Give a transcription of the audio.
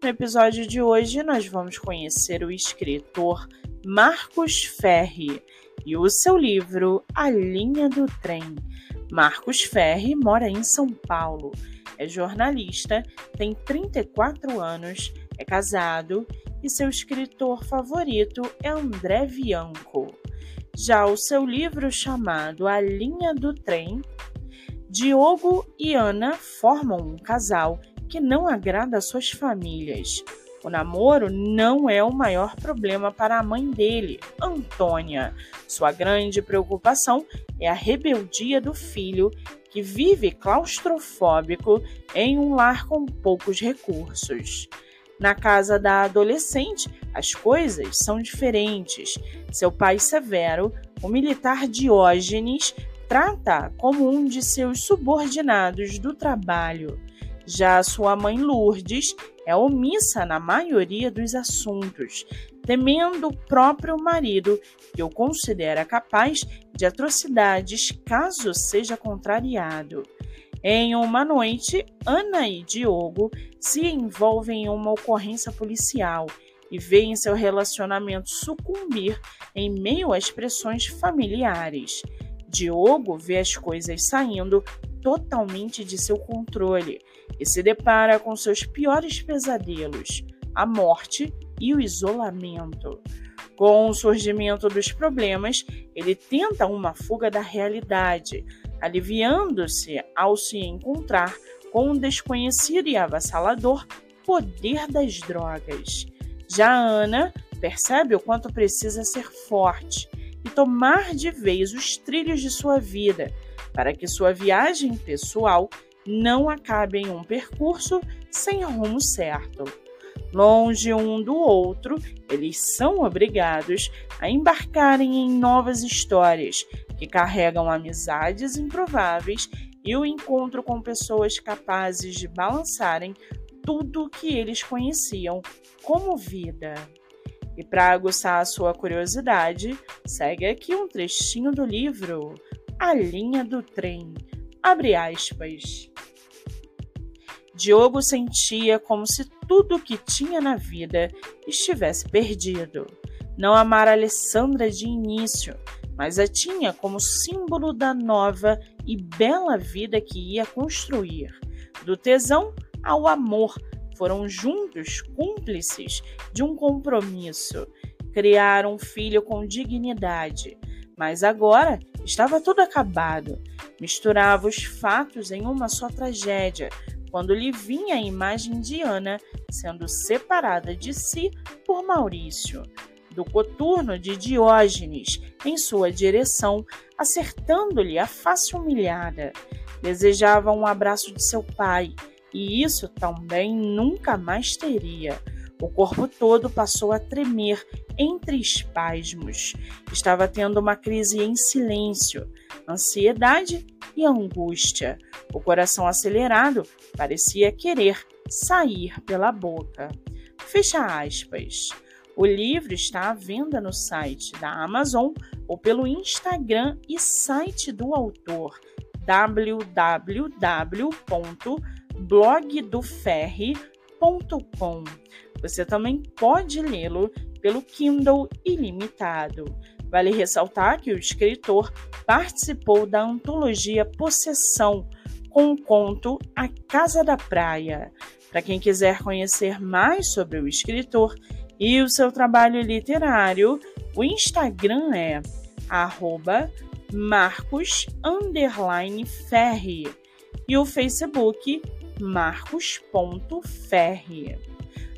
No episódio de hoje, nós vamos conhecer o escritor Marcos Ferri e o seu livro A Linha do Trem. Marcos Ferri mora em São Paulo, é jornalista, tem 34 anos, é casado e seu escritor favorito é André Bianco. Já o seu livro chamado A Linha do Trem, Diogo e Ana formam um casal que não agrada às suas famílias. O namoro não é o maior problema para a mãe dele, Antônia. Sua grande preocupação é a rebeldia do filho, que vive claustrofóbico em um lar com poucos recursos. Na casa da adolescente, as coisas são diferentes. Seu pai severo, o militar Diógenes, trata como um de seus subordinados do trabalho. Já sua mãe Lourdes é omissa na maioria dos assuntos, temendo o próprio marido, que o considera capaz de atrocidades caso seja contrariado. Em uma noite, Ana e Diogo se envolvem em uma ocorrência policial e veem seu relacionamento sucumbir em meio às pressões familiares. Diogo vê as coisas saindo totalmente de seu controle e se depara com seus piores pesadelos, a morte e o isolamento. Com o surgimento dos problemas, ele tenta uma fuga da realidade, aliviando-se ao se encontrar com um desconhecido e avassalador poder das drogas. Já Ana percebe o quanto precisa ser forte e tomar de vez os trilhos de sua vida para que sua viagem pessoal não acabe em um percurso sem rumo certo. Longe um do outro, eles são obrigados a embarcarem em novas histórias que carregam amizades improváveis e o encontro com pessoas capazes de balançarem tudo o que eles conheciam como vida. E para aguçar a sua curiosidade, segue aqui um trechinho do livro A Linha do Trem. Abre aspas. Diogo sentia como se tudo o que tinha na vida estivesse perdido. Não amara Alessandra de início, mas a tinha como símbolo da nova e bela vida que ia construir. Do tesão ao amor, foram juntos cúmplices de um compromisso. Criaram um filho com dignidade, mas agora estava tudo acabado. Misturava os fatos em uma só tragédia, quando lhe vinha a imagem de Ana sendo separada de si por Maurício, do coturno de Diógenes em sua direção, acertando-lhe a face humilhada. Desejava um abraço de seu pai, e isso também nunca mais teria. O corpo todo passou a tremer entre espasmos. Estava tendo uma crise em silêncio, ansiedade e angústia. O coração acelerado parecia querer sair pela boca. Fecha aspas. O livro está à venda no site da Amazon ou pelo Instagram e site do autor www.blogdoferri.com. Você também pode lê-lo pelo Kindle Ilimitado. Vale ressaltar que o escritor participou da antologia Possessão, com o conto A Casa da Praia. Para quem quiser conhecer mais sobre o escritor e o seu trabalho literário, o Instagram é marcos_ferri e o Facebook marcos.ferri.